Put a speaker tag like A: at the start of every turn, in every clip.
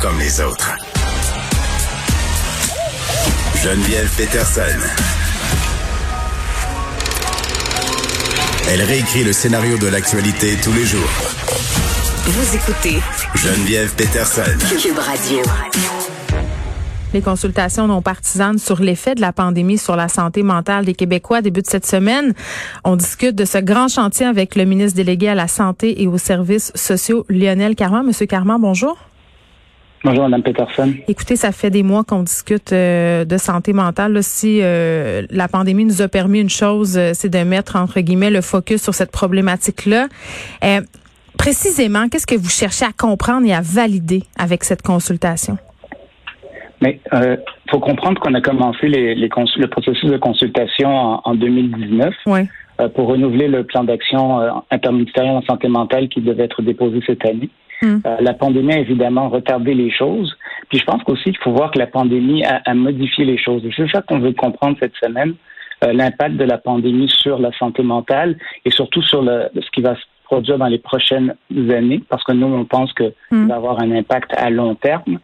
A: Comme les autres. Geneviève Peterson. Elle réécrit le scénario de l'actualité tous les jours.
B: Vous écoutez
A: Geneviève Peterson.
B: Cube Radio.
C: Les consultations non partisanes sur l'effet de la pandémie sur la santé mentale des Québécois débutent cette semaine. On discute de ce grand chantier avec le ministre délégué à la santé et aux services sociaux, Lionel Carman. Monsieur Carman, bonjour.
D: Bonjour, Mme Peterson.
C: Écoutez, ça fait des mois qu'on discute euh, de santé mentale. si euh, la pandémie nous a permis une chose, euh, c'est de mettre, entre guillemets, le focus sur cette problématique-là. précisément, qu'est-ce que vous cherchez à comprendre et à valider avec cette consultation?
D: Mais il faut comprendre qu'on a commencé les, les le processus de consultation en, en 2019
C: oui.
D: Pour renouveler le plan d'action interministériel en santé mentale qui devait être déposé cette année.
C: Hmm.
D: Euh, la pandémie a évidemment retardé les choses. Puis je pense qu'aussi qu'il faut voir que la pandémie a, a modifié les choses. C'est ça qu'on veut comprendre cette semaine, euh, l'impact de la pandémie sur la santé mentale et surtout sur le, ce qui va se produire dans les prochaines années, parce que nous, on pense que
C: Hmm.
D: va avoir un impact à long terme.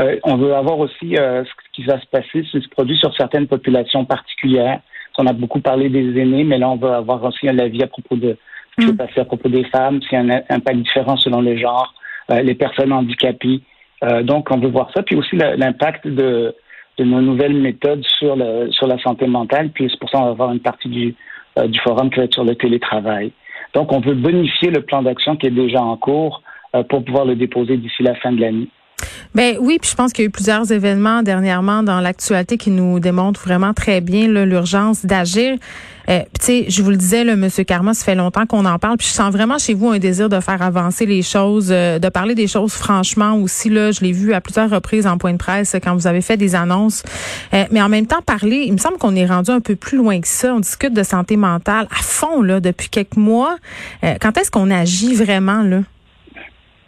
D: Euh, on veut avoir aussi euh, ce qui va se passer, ce qui se produit sur certaines populations particulières. On a beaucoup parlé des aînés, mais là, on veut avoir aussi un avis à propos de ce qui
C: Mm.
D: s'est passé à propos des femmes, s'il y a un impact différent selon les genres, euh, les personnes handicapées. Euh, donc, on veut voir ça. Puis aussi l'impact de, de nos nouvelles méthodes sur, le, sur la santé mentale. Puis c'est pour ça qu'on va avoir une partie du, euh, du forum qui va être sur le télétravail. Donc, on veut bonifier le plan d'action qui est déjà en cours pour pouvoir le déposer d'ici la fin de l'année.
C: Ben oui, puis je pense qu'il y a eu plusieurs événements dernièrement dans l'actualité qui nous démontrent vraiment très bien l'urgence d'agir. Euh, tu sais, je vous le disais, là, Monsieur Carma, ça fait longtemps qu'on en parle, puis je sens vraiment chez vous un désir de faire avancer les choses, euh, de parler des choses franchement aussi. Là, je l'ai vu à plusieurs reprises en point de presse quand vous avez fait des annonces. Euh, mais en même temps, parler, il me semble qu'on est rendu un peu plus loin que ça. On discute de santé mentale à fond là depuis quelques mois. Euh, quand est-ce qu'on agit vraiment là?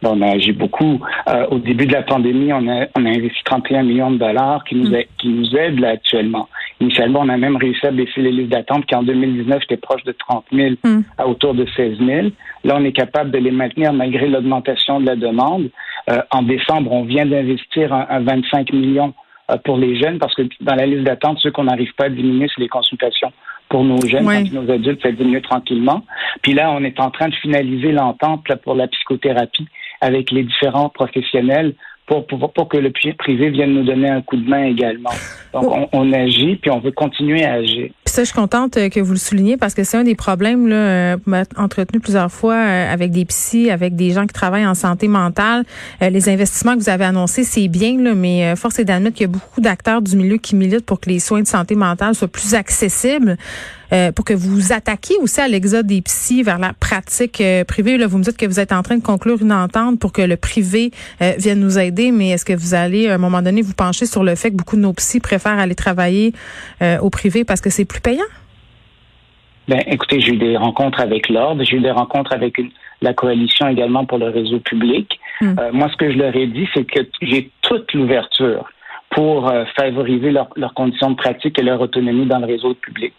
D: On a agi beaucoup. Euh, au début de la pandémie, on a, on a investi 31 millions de dollars qui nous, a- qui nous aident là actuellement. Initialement, on a même réussi à baisser les listes d'attente qui en 2019 étaient proches de 30 000
C: Mm.
D: à autour de 16 000. Là, on est capable de les maintenir malgré l'augmentation de la demande. Euh, en décembre, on vient d'investir un, un 25 millions euh, pour les jeunes parce que dans la liste d'attente, ceux qu'on n'arrive pas à diminuer, c'est les consultations pour nos jeunes, que nos adultes, ça diminue tranquillement. Puis là, on est en train de finaliser l'entente pour la psychothérapie avec les différents professionnels pour, pour, pour que le pri- privé vienne nous donner un coup de main également. Donc, on, on agit, puis on veut continuer à agir.
C: Puis ça, je suis contente euh, que vous le souligniez parce que c'est un des problèmes là, euh, entretenu plusieurs fois euh, avec des psys, avec des gens qui travaillent en santé mentale. Les investissements que vous avez annoncés, c'est bien, là, mais force est d'admettre qu'il y a beaucoup d'acteurs du milieu qui militent pour que les soins de santé mentale soient plus accessibles. Euh, pour que vous attaquiez aussi à l'exode des psys vers la pratique euh, privée. Là, vous me dites que vous êtes en train de conclure une entente pour que le privé euh, vienne nous aider, mais est-ce que vous allez, à un moment donné, vous pencher sur le fait que beaucoup de nos psys préfèrent aller travailler au privé parce que c'est plus payant?
D: Ben, écoutez, j'ai eu des rencontres avec l'Ordre, j'ai eu des rencontres avec une- la coalition également pour le réseau public.
C: Mm.
D: Euh, moi, ce que je leur ai dit, c'est que j'ai toute l'ouverture pour euh, favoriser leur- leurs conditions de pratique et leur autonomie dans le réseau public.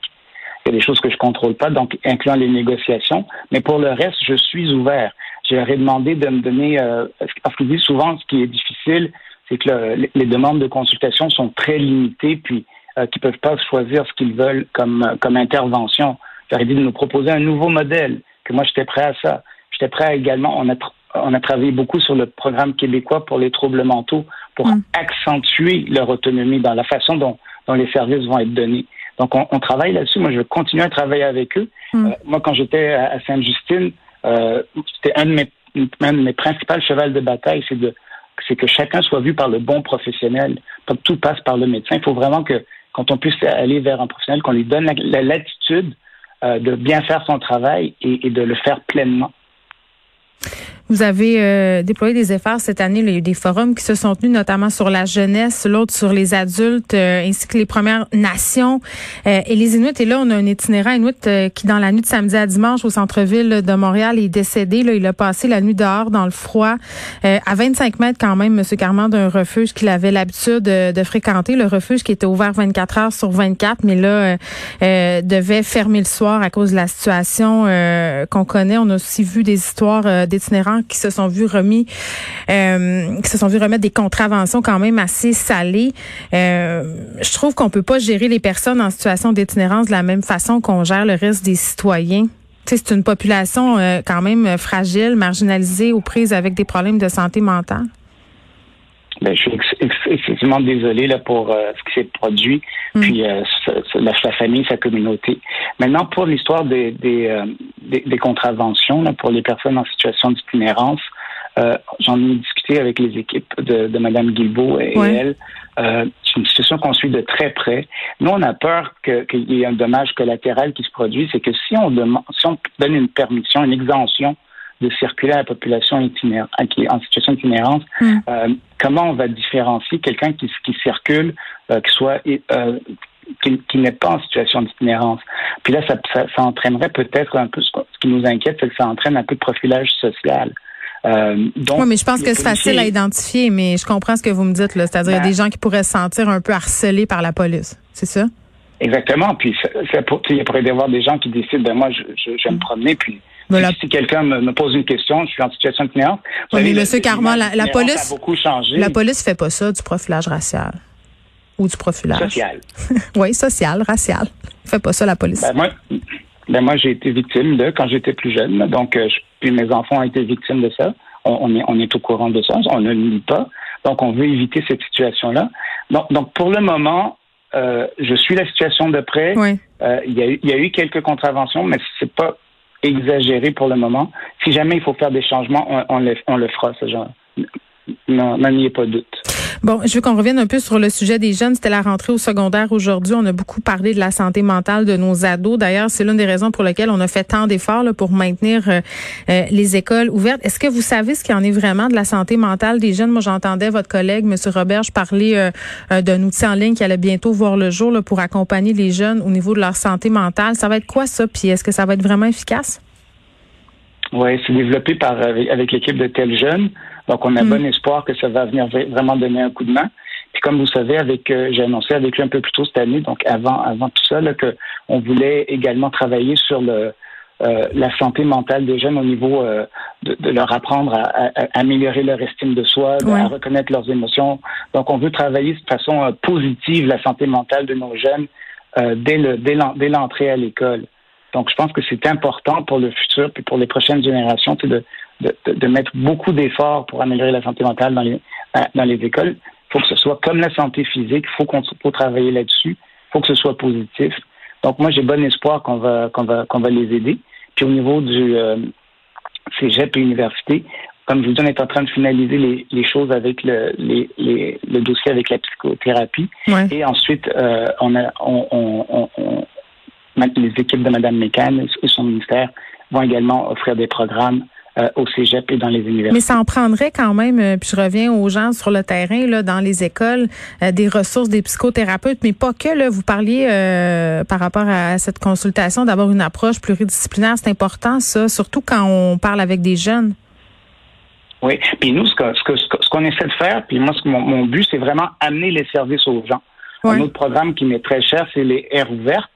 D: Il y a des choses que je contrôle pas, donc incluant les négociations. Mais pour le reste, je suis ouvert. Je leur ai demandé de me donner, euh, parce qu'ils disent souvent, ce qui est difficile, c'est que le- les demandes de consultation sont très limitées, puis euh, qu'ils peuvent pas choisir ce qu'ils veulent comme, euh, comme intervention. Je leur ai dit de nous proposer un nouveau modèle, que moi j'étais prêt à ça. J'étais prêt à également, on a, on a travaillé beaucoup sur le programme québécois pour les troubles mentaux, pour
C: Mm.
D: accentuer leur autonomie dans la façon dont, dont les services vont être donnés. Donc, on, on travaille là-dessus. Moi, je vais continuer à travailler avec eux.
C: Mm.
D: Euh, moi, quand j'étais à, à Sainte-Justine, euh, c'était un de mes, un de mes principaux chevals de bataille, c'est de c'est que chacun soit vu par le bon professionnel. Pas que tout passe par le médecin. Il faut vraiment que quand on puisse aller vers un professionnel, qu'on lui donne la, la latitude euh, de bien faire son travail et, et de le faire pleinement.
C: Vous avez euh, déployé des efforts cette année. il y a eu des forums qui se sont tenus, notamment sur la jeunesse, l'autre sur les adultes, euh, ainsi que les Premières Nations euh, et les Inuits. Et là, on a un itinérant Inuit qui, dans la nuit de samedi à dimanche au centre-ville de Montréal, est décédé. Là, il a passé la nuit dehors dans le froid, à 25 mètres quand même, M. Carman, d'un refuge qu'il avait l'habitude de, fréquenter. Le refuge qui était ouvert 24 heures sur 24, mais là, devait fermer le soir à cause de la situation qu'on connaît. On a aussi vu des histoires d'itinérants qui se sont vus remis, euh, qui se sont vus remettre des contraventions quand même assez salées. Euh, je trouve qu'on peut pas gérer les personnes en situation d'itinérance de la même façon qu'on gère le reste des citoyens. c'est une population euh, quand même fragile, marginalisée, aux prises avec des problèmes de santé mentale.
D: Ben, je suis excessivement désolé là, pour ce qui s'est produit, mm. puis la, famille, sa communauté. Maintenant, pour l'histoire des, des, contraventions pour les personnes en situation d'itinérance. Euh, J'en ai discuté avec les équipes de, de Mme Guilbeault et, elle. Euh, c'est une situation qu'on suit de très près. Nous, on a peur qu'il y ait un dommage collatéral qui se produit. C'est que si on, demande, si on donne une permission, une exemption de circuler à la population itinérante, qui est en situation d'itinérance, mm. euh, comment on va différencier quelqu'un qui, qui circule, euh, qui soit euh, qui, n'est pas en situation d'itinérance? Puis là, ça, ça, entraînerait peut-être un peu, ce, qui nous inquiète, c'est que ça entraîne un peu de profilage social.
C: Euh, donc, oui, mais je pense que c'est facile à identifier, mais je comprends ce que vous me dites. C'est-à-dire, il y a ben des gens qui pourraient se sentir un peu harcelés par la police. C'est ça?
D: Exactement. Puis, ça, pour, il pourrait y avoir des gens qui décident, ben moi, je, je, je vais me promener, puis Si quelqu'un me, pose une question, je suis en situation d'itinérance.
C: Oui, mais M. Carman, la, la police. beaucoup changé. La police fait pas ça, du profilage racial ou du profilage?
D: Social.
C: oui, social, racial. Fait pas ça la police.
D: Ben moi, ben moi j'ai été victime de quand j'étais plus jeune. Donc, euh, puis mes enfants ont été victimes de ça. On, est, on est au courant de ça. On ne le nie pas. Donc, on veut éviter cette situation-là. Donc, donc, pour le moment, euh, je suis la situation de près.
C: Oui.
D: Euh, il, y a eu, il y a eu quelques contraventions, mais c'est pas exagéré pour le moment. Si jamais il faut faire des changements, on, le, on le fera, ce genre. N'en ait pas doute.
C: Bon, je veux qu'on revienne un peu sur le sujet des jeunes. C'était la rentrée au secondaire aujourd'hui. On a beaucoup parlé de la santé mentale de nos ados. D'ailleurs, c'est l'une des raisons pour lesquelles on a fait tant d'efforts pour maintenir euh, euh, les écoles ouvertes. Est-ce que vous savez ce qu'il en est vraiment de la santé mentale des jeunes? Moi, j'entendais votre collègue, M. Roberge, parler euh, d'un outil en ligne qui allait bientôt voir le jour pour accompagner les jeunes au niveau de leur santé mentale. Ça va être quoi ça? Puis est-ce que ça va être vraiment efficace?
D: Oui, c'est développé par avec l'équipe de Tel Jeunes. Donc, on a mm. bon espoir que ça va venir vraiment donner un coup de main. Puis comme vous savez, avec euh, j'ai annoncé avec lui un peu plus tôt cette année, donc avant avant tout ça, là, que on voulait également travailler sur le euh, la santé mentale des jeunes au niveau euh, de, de, leur apprendre à, à, améliorer leur estime de soi, à reconnaître leurs émotions. Donc, on veut travailler de façon positive la santé mentale de nos jeunes dès le dès l'entrée à l'école. Donc, je pense que c'est important pour le futur puis pour les prochaines générations de, de, de mettre beaucoup d'efforts pour améliorer la santé mentale dans les, euh, dans les écoles. Il faut que ce soit comme la santé physique, il faut qu'on faut travailler là-dessus, il faut que ce soit positif. Donc, moi, j'ai bon espoir qu'on va, qu'on va, qu'on va les aider. Puis au niveau du euh, cégep et université, comme je vous dis, on est en train de finaliser les, les choses avec le, les, les, le dossier avec la psychothérapie. Et ensuite, euh, on a, on, on, on, les équipes de Mme Mécan et son ministère vont également offrir des programmes euh, au cégep et dans les universités.
C: Mais ça en prendrait quand même, euh, puis je reviens aux gens sur le terrain, là, dans les écoles, euh, des ressources, des psychothérapeutes, mais pas que. Là, vous parliez par rapport à cette consultation d'avoir une approche pluridisciplinaire. C'est important, ça, surtout quand on parle avec des jeunes.
D: Oui, puis nous, ce qu'on ce ce essaie de faire, puis moi, ce mon, mon but, c'est vraiment amener les services aux gens. Un autre programme qui m'est très cher, c'est les aires ouvertes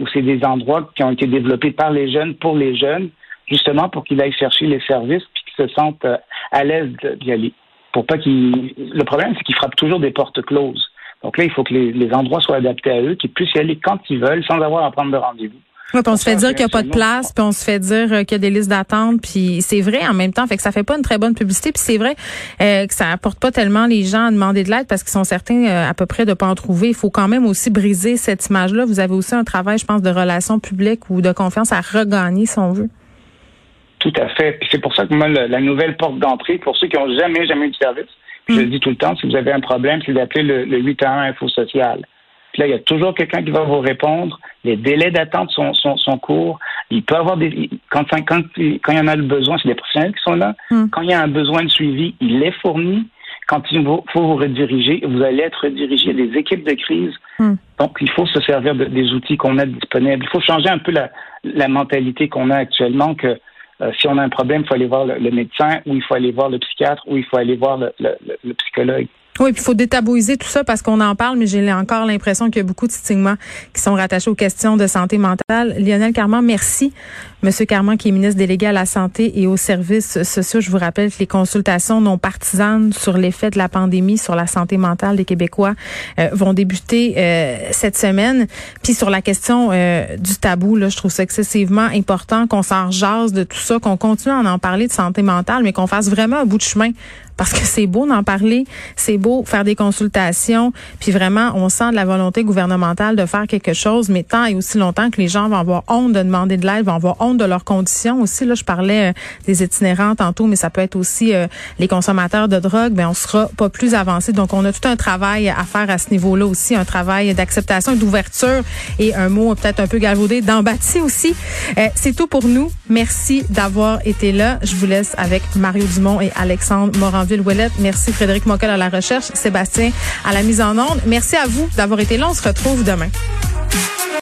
D: où c'est des endroits qui ont été développés par les jeunes, pour les jeunes, justement pour qu'ils aillent chercher les services puis qu'ils se sentent euh, à l'aise d'y aller. Pour pas qu'ils. Le problème, c'est qu'ils frappent toujours des portes closes. Donc là, il faut que les, endroits soient adaptés à eux, qu'ils puissent y aller quand ils veulent, sans avoir à prendre de rendez-vous.
C: Oui, on se fait dire qu'il n'y a pas de place, puis on se fait dire euh, qu'il y a des listes d'attente, puis c'est vrai en même temps, fait que ça fait pas une très bonne publicité, puis c'est vrai euh, que ça apporte pas tellement les gens à demander de l'aide parce qu'ils sont certains euh, à peu près de pas en trouver. Il faut quand même aussi briser cette image-là. Vous avez aussi un travail, je pense, de relations publiques ou de confiance à regagner, si on veut.
D: Tout à fait. Puis c'est pour ça que moi, la, nouvelle porte d'entrée, pour ceux qui ont jamais, jamais eu de service, je le mm. dis tout le temps, si vous avez un problème, c'est d'appeler le, le 811 Info Social. Puis là, il y a toujours quelqu'un qui va vous répondre. Les délais d'attente sont, sont, sont, courts. Il peut avoir des quand, quand, quand il y en a le besoin, c'est des professionnels qui sont là. Hmm. Quand il y a un besoin de suivi, il est fourni. Quand il faut vous rediriger, vous allez être redirigé des équipes de crise. Hmm. Donc, il faut se servir des outils qu'on a disponibles. Il faut changer un peu la, la mentalité qu'on a actuellement que euh, si on a un problème, il faut aller voir le, médecin ou il faut aller voir le psychiatre ou il faut aller voir le, le psychologue.
C: Oui, puis il faut détabouiser tout ça parce qu'on en parle, mais j'ai encore l'impression qu'il y a beaucoup de stigmas qui sont rattachés aux questions de santé mentale. Lionel Carman, merci. Monsieur Carman, qui est ministre délégué à la santé et aux services sociaux, je vous rappelle que les consultations non partisanes sur l'effet de la pandémie sur la santé mentale des Québécois euh, vont débuter euh, cette semaine. Puis sur la question euh, du tabou, là, je trouve ça excessivement important qu'on s'en jase de tout ça, qu'on continue à en parler de santé mentale, mais qu'on fasse vraiment un bout de chemin parce que c'est beau d'en parler, c'est beau faire des consultations, puis vraiment, on sent de la volonté gouvernementale de faire quelque chose, mais tant et aussi longtemps que les gens vont avoir honte de demander de l'aide, vont avoir honte de leurs conditions aussi. Là, je parlais euh, des itinérants tantôt, mais ça peut être aussi euh, les consommateurs de drogue. Ben, on sera pas plus avancé. Donc, on a tout un travail à faire à ce niveau-là aussi, un travail d'acceptation d'ouverture et un mot peut-être un peu galvaudé d'empathie aussi. Euh, c'est tout pour nous. Merci d'avoir été là. Je vous laisse avec Mario Dumont et Alexandre Moranville Merci Frédéric Moquel à la recherche, Sébastien à la mise en onde. Merci à vous d'avoir été là. On se retrouve demain.